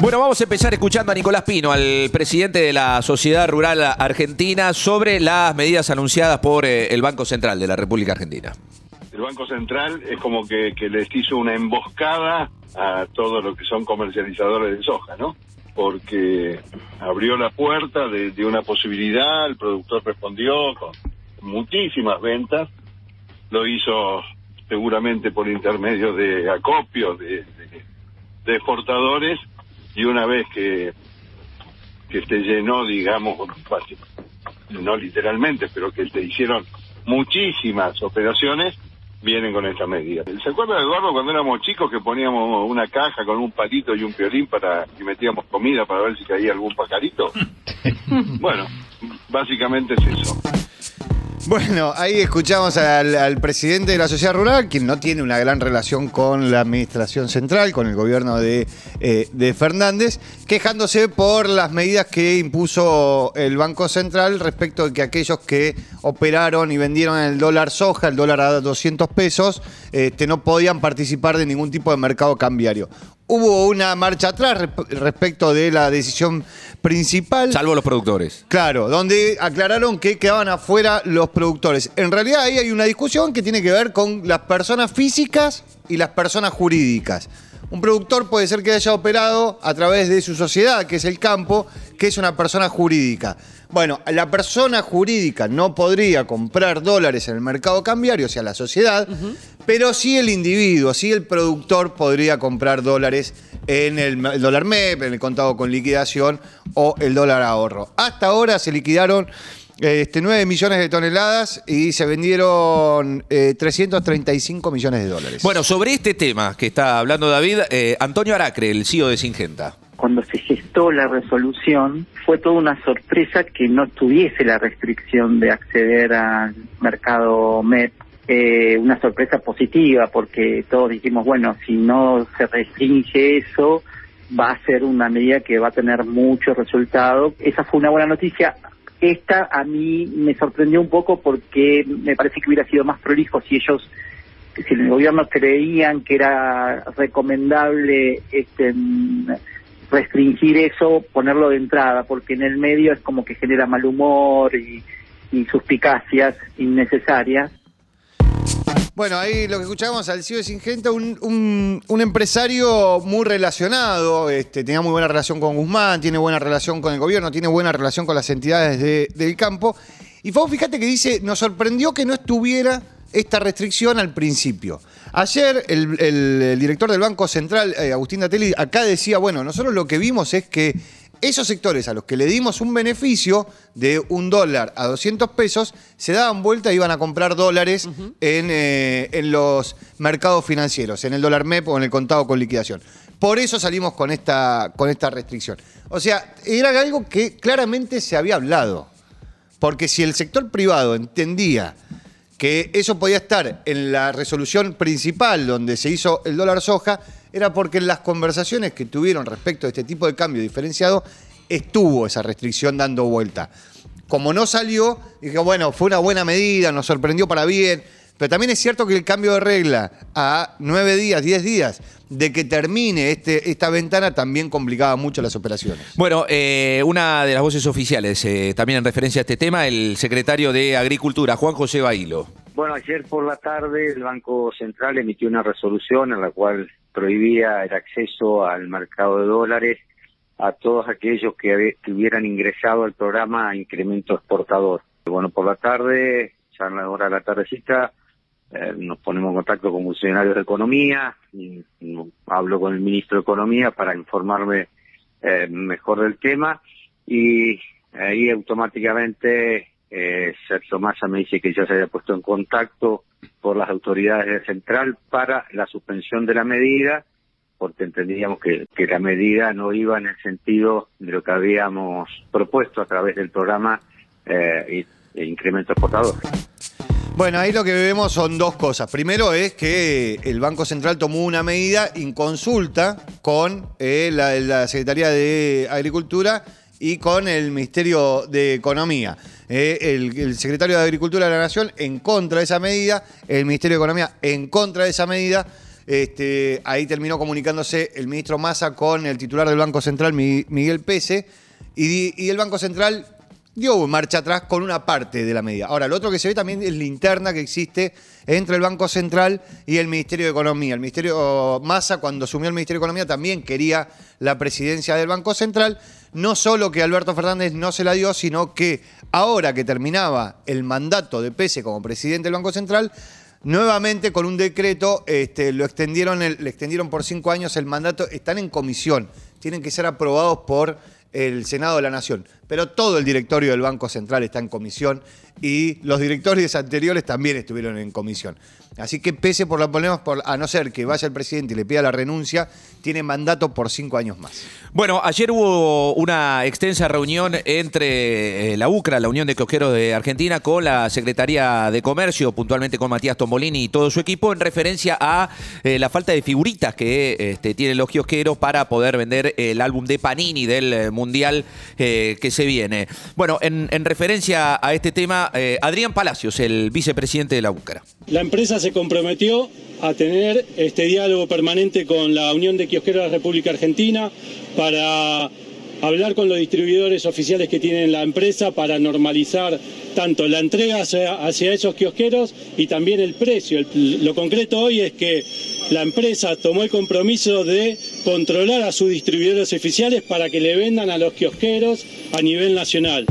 Bueno, vamos a empezar escuchando a Nicolás Pino, al presidente de la Sociedad Rural Argentina, sobre las medidas anunciadas por eh, el Banco Central de la República Argentina. El Banco Central es como que, les hizo una emboscada a todo lo que son comercializadores de soja, ¿no? Porque abrió la puerta de, una posibilidad, el productor respondió con muchísimas ventas, lo hizo seguramente por intermedio de acopios, de, de, de exportadores, y una vez que, que se llenó, digamos, no literalmente, pero que se hicieron muchísimas operaciones, vienen con esta medida. ¿Se acuerda, Eduardo, cuando éramos chicos que poníamos una caja con un palito y un piolín para y metíamos comida para ver si caía algún pajarito? bueno, básicamente es eso. Bueno, ahí escuchamos al, presidente de la sociedad rural, quien no tiene una gran relación con la administración central, con el gobierno de, eh, de, Fernández, quejándose por las medidas que impuso el Banco Central respecto de que aquellos que operaron y vendieron el dólar soja, el dólar a 200 pesos, este, no podían participar de ningún tipo de mercado cambiario hubo una marcha atrás respecto de la decisión principal. Salvo los productores. Claro, donde aclararon que quedaban afuera los productores. En realidad ahí hay una discusión que tiene que ver con las personas físicas y las personas jurídicas. Un productor puede ser que haya operado a través de su sociedad, que es el campo, que es una persona jurídica. Bueno, la persona jurídica no podría comprar dólares en el mercado cambiario, o sea, la sociedad, uh -huh. pero sí el individuo, sí el productor podría comprar dólares en el, el, dólar MEP, en el contado con liquidación o el dólar ahorro. Hasta ahora se liquidaron este, 9 millones de toneladas y se vendieron eh, 335 millones de dólares. Bueno, sobre este tema que está hablando David, eh, Antonio Aracre, el CEO de Singenta. Cuando se gestó la resolución, fue toda una sorpresa que no tuviese la restricción de acceder al mercado MEP. Eh, una sorpresa positiva, porque todos dijimos, bueno, si no se restringe eso, va a ser una medida que va a tener mucho resultado. Esa fue una buena noticia. Esta a mí me sorprendió un poco porque me parece que hubiera sido más prolijo si ellos, si el gobierno creían que era recomendable este, restringir eso, ponerlo de entrada, porque en el medio es como que genera mal humor y suspicacias innecesarias. Bueno, ahí lo que escuchábamos al CEO de Singenta, un, un, empresario muy relacionado, este, tenía muy buena relación con Guzmán, tiene buena relación con el gobierno, tiene buena relación con las entidades de, del campo. Y fue, fíjate que dice, nos sorprendió que no estuviera esta restricción al principio. Ayer el, el, el director del Banco Central, eh, Agustín Datelli, acá decía, bueno, nosotros lo que vimos es que esos sectores a los que le dimos un beneficio de un dólar a 200 pesos, se daban vuelta y iban a comprar dólares uh -huh. en, eh, en, los mercados financieros, en el dólar MEP o en el contado con liquidación. Por eso salimos con esta, con esta restricción. O sea, era algo que claramente se había hablado. Porque si el sector privado entendía que eso podía estar en la resolución principal donde se hizo el dólar soja, era porque en las conversaciones que tuvieron respecto a este tipo de cambio diferenciado, estuvo esa restricción dando vuelta. Como no salió, dije, bueno, fue una buena medida, nos sorprendió para bien, pero también es cierto que el cambio de regla a nueve días, diez días, de que termine este, esta ventana también complicaba mucho las operaciones. Bueno, eh, una de las voces oficiales, eh, también en referencia a este tema, el secretario de Agricultura, Juan José Bailo. Bueno, ayer por la tarde el Banco Central emitió una resolución en la cual prohibía el acceso al mercado de dólares a todos aquellos que, que hubieran ingresado al programa Incremento Exportador. Bueno, por la tarde, ya en la hora de la tardecita, eh, nos ponemos en contacto con funcionarios de Economía, hablo con el ministro de Economía para informarme eh, mejor del tema y ahí automáticamente eh, Sergio Massa me dice que ya se había puesto en contacto por las autoridades de Central para la suspensión de la medida, porque entendíamos que, la medida no iba en el sentido de lo que habíamos propuesto a través del programa eh, de incremento exportador. Bueno, ahí lo que vemos son dos cosas. Primero es que el Banco Central tomó una medida en consulta con eh, la Secretaría de Agricultura y con el Ministerio de Economía. Eh, el, secretario de Agricultura de la Nación en contra de esa medida, el Ministerio de Economía en contra de esa medida. Este, ahí terminó comunicándose el ministro Massa con el titular del Banco Central, Mi- Miguel Pese, y el Banco Central dio marcha atrás con una parte de la medida. Ahora, lo otro que se ve también es la interna que existe entre el Banco Central y el Ministerio de Economía. El Ministerio Massa, cuando asumió el Ministerio de Economía, también quería la presidencia del Banco Central. No solo que Alberto Fernández no se la dio, sino que ahora que terminaba el mandato de Pese como presidente del Banco Central, nuevamente con un decreto este, lo extendieron, le extendieron por cinco años el mandato. Están en comisión, tienen que ser aprobados por el Senado de la Nación. Pero todo el directorio del Banco Central está en comisión y los directorios anteriores también estuvieron en comisión. Así que pese por los problemas, por, a no ser que vaya el presidente y le pida la renuncia, tiene mandato por cinco años más. Bueno, ayer hubo una extensa reunión entre eh, la UCRA, la Unión de Kiosqueros de Argentina, con la Secretaría de Comercio, puntualmente con Matías Tombolini y todo su equipo, en referencia a eh, la falta de figuritas que este, tienen los kiosqueros para poder vender el álbum de Panini del eh, Mundial que se viene. Bueno, en, en referencia a este tema, eh, Adrián Palacios, el vicepresidente de la UCRA. La empresa se comprometió a tener este diálogo permanente con la Unión de Kiosqueros de la República Argentina para hablar con los distribuidores oficiales que tiene la empresa para normalizar tanto la entrega hacia, esos kiosqueros y también el precio. Lo concreto hoy es que la empresa tomó el compromiso de controlar a sus distribuidores oficiales para que le vendan a los kiosqueros a nivel nacional.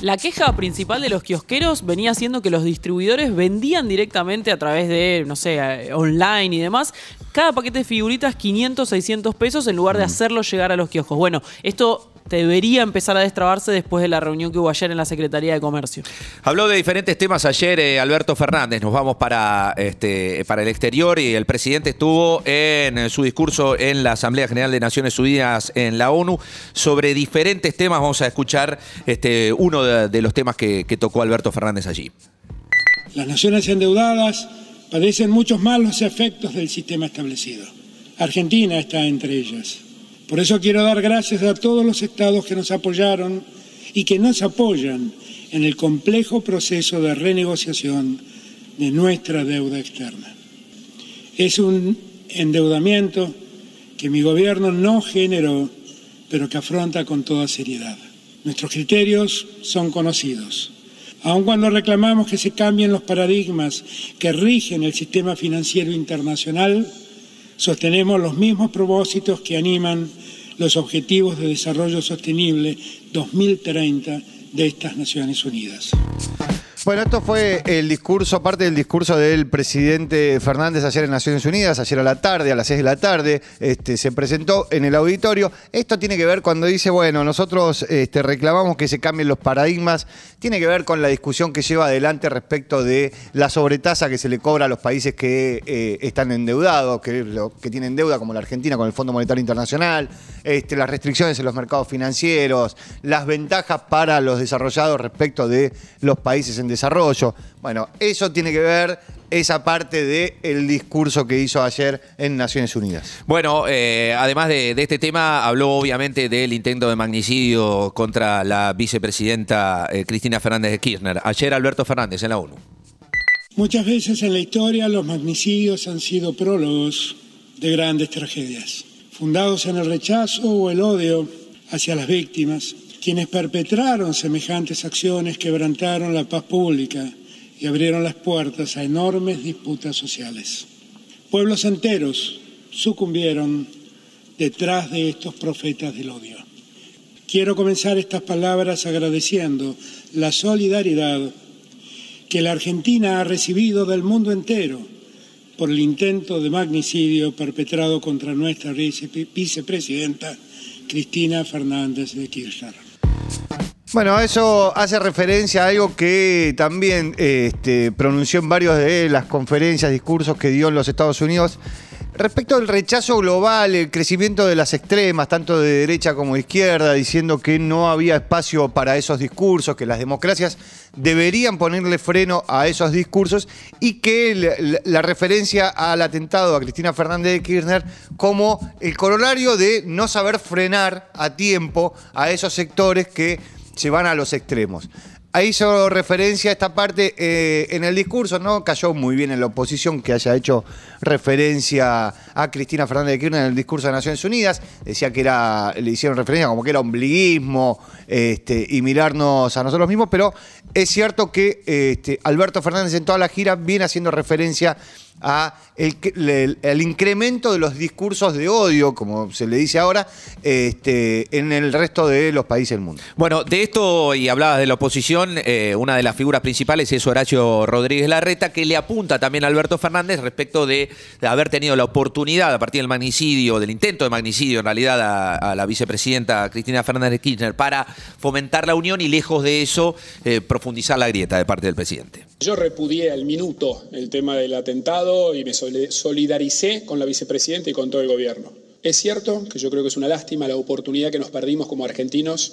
La queja principal de los kiosqueros venía siendo que los distribuidores vendían directamente a través de, no sé, online y demás, cada paquete de figuritas 500, 600 pesos en lugar de hacerlo llegar a los kioscos. Bueno, esto debería empezar a destrabarse después de la reunión que hubo ayer en la Secretaría de Comercio. Habló de diferentes temas ayer eh, Alberto Fernández. Nos vamos para, este, para el exterior y el presidente estuvo en eh, su discurso en la Asamblea General de Naciones Unidas en la ONU sobre diferentes temas. Vamos a escuchar este, uno de, de los temas que, que tocó Alberto Fernández allí. Las naciones endeudadas padecen muchos malos efectos del sistema establecido. Argentina está entre ellas. Por eso quiero dar gracias a todos los estados que nos apoyaron y que nos apoyan en el complejo proceso de renegociación de nuestra deuda externa. Es un endeudamiento que mi gobierno no generó, pero que afronta con toda seriedad. Nuestros criterios son conocidos. Aun cuando reclamamos que se cambien los paradigmas que rigen el sistema financiero internacional, sostenemos los mismos propósitos que animan los Objetivos de Desarrollo Sostenible 2030 de estas Naciones Unidas. Bueno, esto fue el discurso, parte del discurso del presidente Fernández ayer en Naciones Unidas, ayer a la tarde, a las 6 de la tarde, este, se presentó en el auditorio. Esto tiene que ver cuando dice, bueno, nosotros este, reclamamos que se cambien los paradigmas, tiene que ver con la discusión que lleva adelante respecto de la sobretasa que se le cobra a los países que eh, están endeudados, que, tienen deuda, como la Argentina con el Fondo Monetario Internacional, este, las restricciones en los mercados financieros, las ventajas para los desarrollados respecto de los países en desarrollo. Bueno, eso tiene que ver esa parte del discurso que hizo ayer en Naciones Unidas. Bueno, eh, además de, de este tema, habló obviamente del intento de magnicidio contra la vicepresidenta eh, Cristina Fernández de Kirchner. Ayer Alberto Fernández en la ONU. Muchas veces en la historia los magnicidios han sido prólogos de grandes tragedias, fundados en el rechazo o el odio hacia las víctimas. Quienes perpetraron semejantes acciones quebrantaron la paz pública y abrieron las puertas a enormes disputas sociales. Pueblos enteros sucumbieron detrás de estos profetas del odio. Quiero comenzar estas palabras agradeciendo la solidaridad que la Argentina ha recibido del mundo entero por el intento de magnicidio perpetrado contra nuestra vice- vicepresidenta Cristina Fernández de Kirchner. Bueno, eso hace referencia a algo que también este, pronunció en varios de las conferencias, discursos que dio en los Estados Unidos, Respecto al rechazo global, el crecimiento de las extremas, tanto de derecha como de izquierda, diciendo que no había espacio para esos discursos, que las democracias deberían ponerle freno a esos discursos y que la referencia al atentado a Cristina Fernández de Kirchner como el corolario de no saber frenar a tiempo a esos sectores que se van a los extremos. Ahí hizo referencia a esta parte eh, en el discurso, ¿no? Cayó muy bien en la oposición que haya hecho referencia a Cristina Fernández de Kirchner en el discurso de Naciones Unidas. Decía que era, le hicieron referencia como que era ombliguismo este, y mirarnos a nosotros mismos, pero es cierto que este, Alberto Fernández en toda la gira viene haciendo referencia el, el- el incremento de los discursos de odio, como se le dice ahora, este, en el resto de los países del mundo. Bueno, de esto, y hablabas de la oposición, eh, una de las figuras principales es Horacio Rodríguez Larreta, que le apunta también a Alberto Fernández respecto de, de haber tenido la oportunidad, a partir del magnicidio, del intento de magnicidio en realidad a, a la vicepresidenta Cristina Fernández de Kirchner, para fomentar la unión y lejos de eso, eh, profundizar la grieta de parte del presidente. Yo repudié al minuto el tema del atentado y me soli- solidaricé con la vicepresidenta y con todo el gobierno. Es cierto que yo creo que es una lástima la oportunidad que nos perdimos como argentinos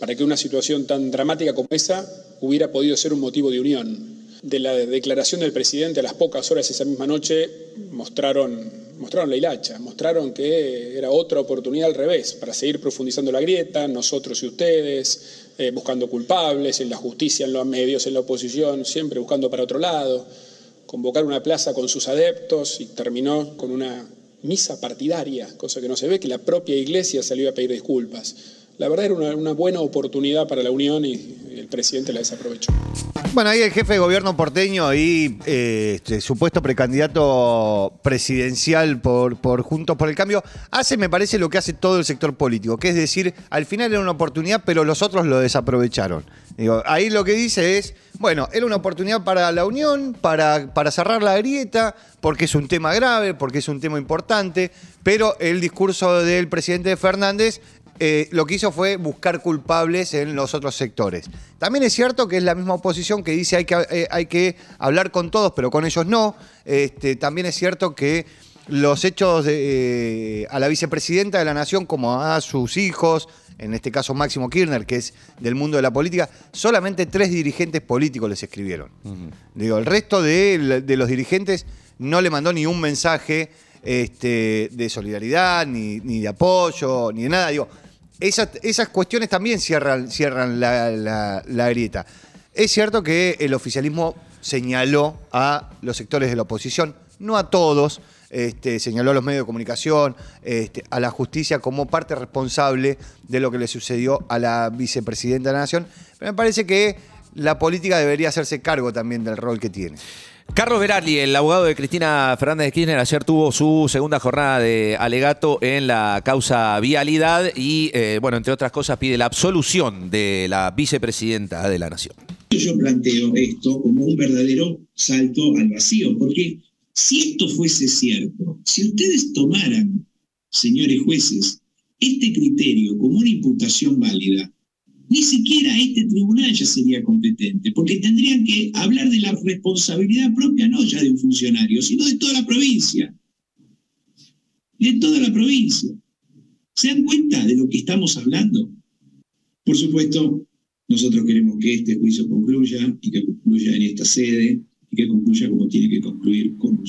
para que una situación tan dramática como esa hubiera podido ser un motivo de unión. De la declaración del presidente a las pocas horas esa misma noche mostraron, mostraron la hilacha, mostraron que era otra oportunidad al revés para seguir profundizando la grieta, nosotros y ustedes, eh, buscando culpables, en la justicia, en los medios, en la oposición, siempre buscando para otro lado, convocar una plaza con sus adeptos y terminó con una misa partidaria, cosa que no se ve, que la propia iglesia salió a pedir disculpas. La verdad era una, buena oportunidad para la unión y el presidente la desaprovechó. Bueno, ahí el jefe de gobierno porteño y eh, este, supuesto precandidato presidencial por, por Juntos por el Cambio, hace, me parece, lo que hace todo el sector político, que es decir, al final era una oportunidad, pero los otros lo desaprovecharon. Ahí lo que dice es, bueno, era una oportunidad para la unión, para, para cerrar la grieta, porque es un tema grave, porque es un tema importante, pero el discurso del presidente Fernández eh, lo que hizo fue buscar culpables en los otros sectores. También es cierto que es la misma oposición que dice hay que, eh, hay que hablar con todos, pero con ellos no. Este, también es cierto que los hechos de, eh, a la vicepresidenta de la Nación, como a sus hijos, en este caso Máximo Kirchner, que es del mundo de la política, solamente tres dirigentes políticos les escribieron. Digo, el resto de, de los dirigentes no le mandó ni un mensaje este, de solidaridad, ni, ni de apoyo, ni de nada. Digo, esas, esas cuestiones también cierran, cierran la, la- grieta. Es cierto que el oficialismo señaló a los sectores de la oposición, no a todos, este, señaló a los medios de comunicación, este, a la justicia como parte responsable de lo que le sucedió a la vicepresidenta de la Nación. Pero me parece que la política debería hacerse cargo también del rol que tiene. Carlos Berardi, el abogado de Cristina Fernández de Kirchner, ayer tuvo su segunda jornada de alegato en la causa vialidad y, eh, bueno, entre otras cosas, pide la absolución de la vicepresidenta de la Nación. Yo planteo esto como un verdadero salto al vacío, porque si esto fuese cierto, si ustedes tomaran, señores jueces, este criterio como una imputación válida, ni siquiera este tribunal ya sería competente, porque tendrían que hablar de la responsabilidad propia, no ya de un funcionario, sino de toda la provincia. De toda la provincia. ¿Se dan cuenta de lo que estamos hablando? Por supuesto, nosotros queremos que este juicio concluya y que concluya en esta sede y que concluya como tiene que concluir con,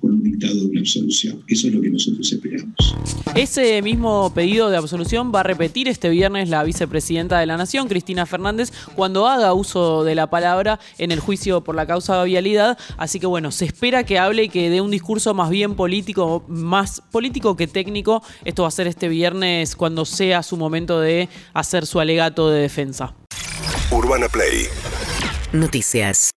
con un dictado de una absolución. Eso es lo que nosotros esperamos. Ese mismo pedido de absolución va a repetir este viernes la vicepresidenta de la Nación, Cristina Fernández, cuando haga uso de la palabra en el juicio por la causa de vialidad. Así que bueno, se espera que hable y que dé un discurso más bien político, más político que técnico. Esto va a ser este viernes cuando sea su momento de hacer su alegato de defensa. Urbana Play Noticias.